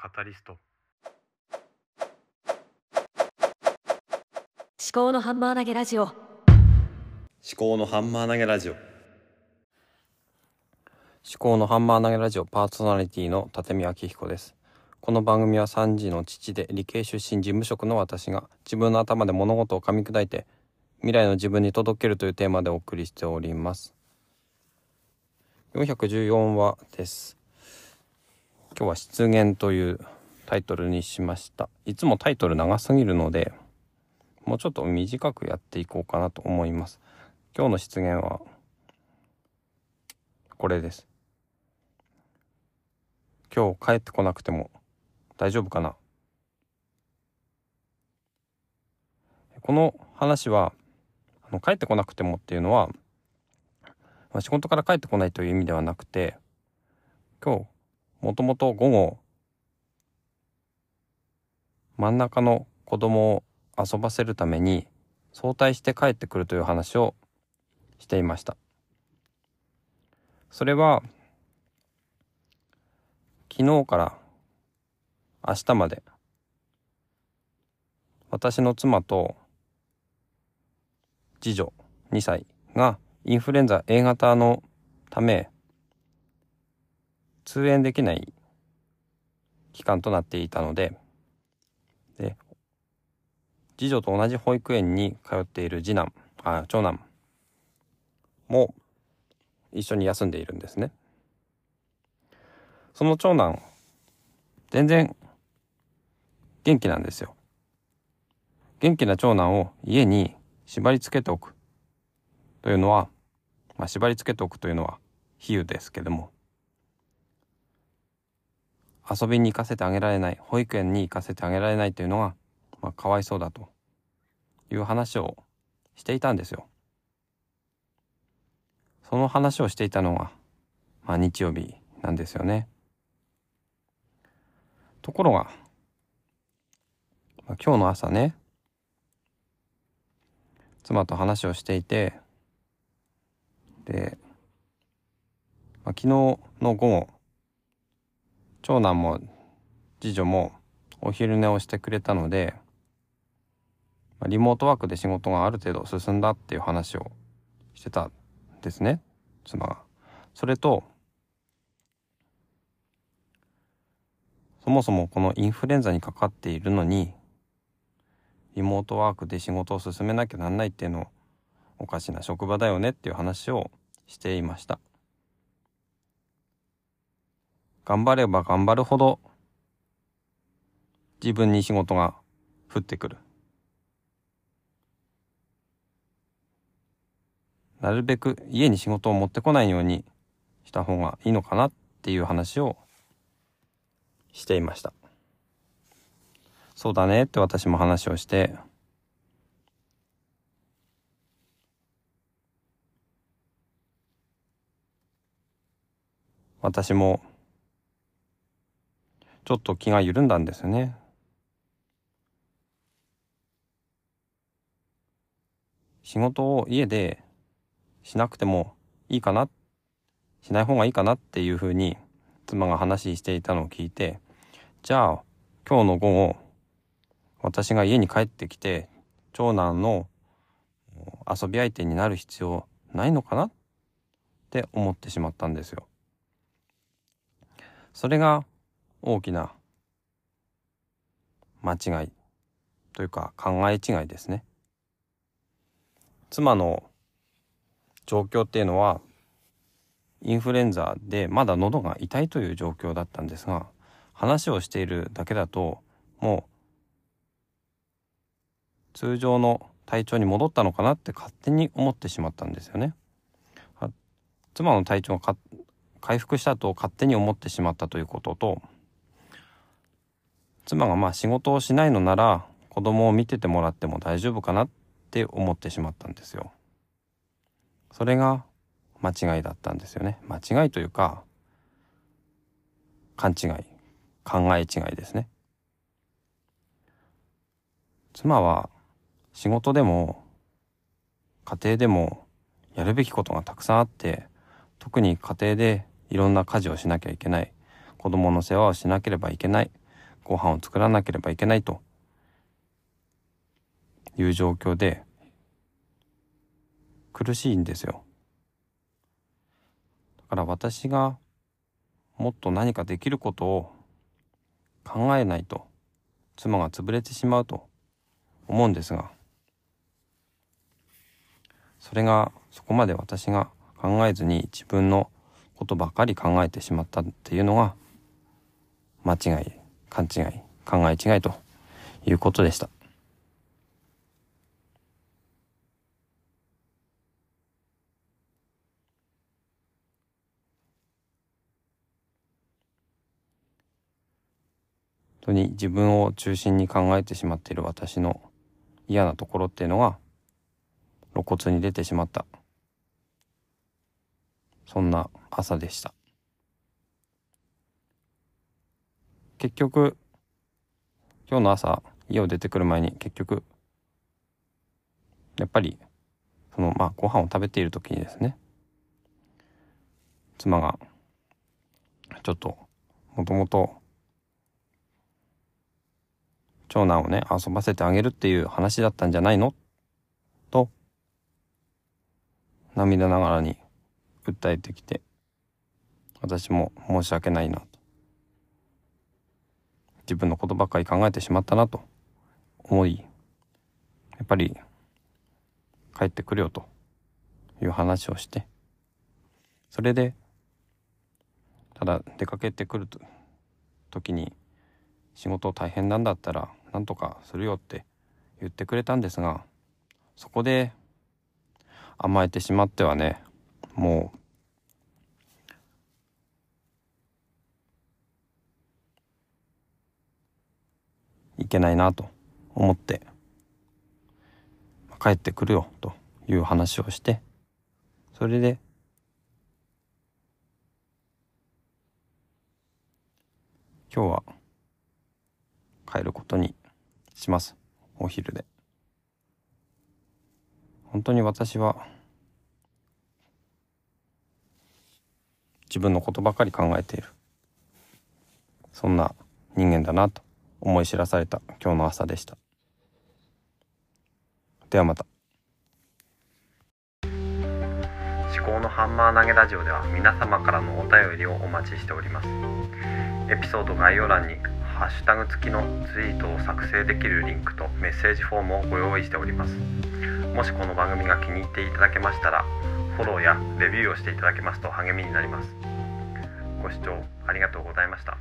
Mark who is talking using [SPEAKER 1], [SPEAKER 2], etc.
[SPEAKER 1] カタリスト。
[SPEAKER 2] 思考のハンマー投げラジオ。
[SPEAKER 3] 思考のハンマー投げラジオ。思考のハンマー投げラジオパーソナリティの立見明彦です。この番組は3児の父で理系出身事務職の私が自分の頭で物事を噛み砕いて未来の自分に届けるというテーマでお送りしております。414話です今日は失言というタイトルにしました。いつもタイトル長すぎるのでもうちょっと短くやっていこうかなと思います。今日の失言はこれです。今日帰ってこなくても大丈夫かな。この話はあの帰ってこなくてもっていうのは、まあ、仕事から帰ってこないという意味ではなくて今日もともと午後真ん中の子供を遊ばせるために早退して帰ってくるという話をしていました。それは昨日から明日まで私の妻と次女2歳がインフルエンザ A 型のため通園できない期間となっていたのでで次女と同じ保育園に通っている次男あ長男も一緒に休んでいるんですね。その長男全然元気なんですよ。元気な長男を家に縛り付けておくというのは、まあ、縛り付けておくというのは比喩ですけども遊びに行かせてあげられない保育園に行かせてあげられないというのは、まあ、かわいそうだという話をしていたんですよ。その話をしていたのが、まあ、日曜日なんですよね。ところが、まあ、今日の朝ね妻と話をしていてで、まあ、昨日の午後長男も次女もお昼寝をしてくれたので、リモートワークで仕事がある程度進んだっていう話をしてたんですね妻が。それとそもそもこのインフルエンザにかかっているのにリモートワークで仕事を進めなきゃなんないっていうのおかしな職場だよねっていう話をしていました。頑張れば頑張るほど自分に仕事が降ってくる。なるべく家に仕事を持ってこないようにした方がいいのかなっていう話をしていました。そうだねって私も話をして、私もちょっと気が緩んだんですね。仕事を家でしなくてもいいかなしない方がいいかなっていうふうに妻が話していたのを聞いてじゃあ今日の午後私が家に帰ってきて長男の遊び相手になる必要ないのかなって思ってしまったんですよ。それが大きな間違いというか考え違いですね。妻の状況っていうのはインフルエンザでまだ喉が痛いという状況だったんですが話をしているだけだともう通常の体調に戻ったのかなって勝手に思ってしまったんですよね。妻の体調が回復したと勝手に思ってしまったということと妻がまあ仕事をしないのなら子供を見ててもらっても大丈夫かなって思ってしまったんですよ。それが間違いだったんですよね。間違いというか勘違い考え違いですね。妻は仕事でも家庭でもやるべきことがたくさんあって特に家庭でいろんな家事をしなきゃいけない子供の世話をしなければいけないご飯を作らなければいけないという状況で苦しいんですよ。だから私がもっと何かできることを考えないと妻が潰れてしまうと思うんですがそれがそこまで私が考えずに自分のことばかり考えてしまったっていうのが間違い勘違い考え違いということでした。当に自分を中心に考えてしまっている私の嫌なところっていうのが露骨に出てしまった。そんな朝でした。結局今日の朝家を出てくる前に結局やっぱりそのまあご飯を食べている時にですね妻がちょっともともと長男をね遊ばせてあげるっていう話だったんじゃないの？と涙ながらに訴えてきて私も申し訳ないなと。自分のことばっかり考えてしまったなと思いやっぱり帰ってくるよという話をしてそれでただ出かけてくると時に仕事大変なんだったら何とかするよって言ってくれたんですがそこで甘えてしまってはねもうけないなと思って帰ってくるよという話をしてそれで今日は帰ることにしますお昼で。本当に私は自分のことばかり考えている。そんな人間だなと。思い知らされた今日の朝でした。ではまた。
[SPEAKER 1] 思考のハンマー投げラジオでは皆様からのお便りをお待ちしております。エピソード概要欄にハッシュタグ付きのツイートを作成できるリンクとメッセージフォームをご用意しております。もしこの番組が気に入っていただけましたらフォローやレビューをしていただけますと励みになります。ご視聴ありがとうございました。